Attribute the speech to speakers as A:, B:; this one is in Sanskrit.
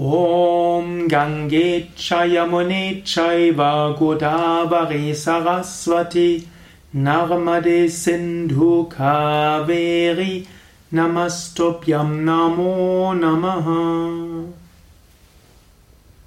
A: ॐ गङ्गेक्षयमुनीक्षै वगुदा गोदावरी सरस्वती सिन्धु सिन्धुकावेरि नमस्तुभ्यं नमो नमः।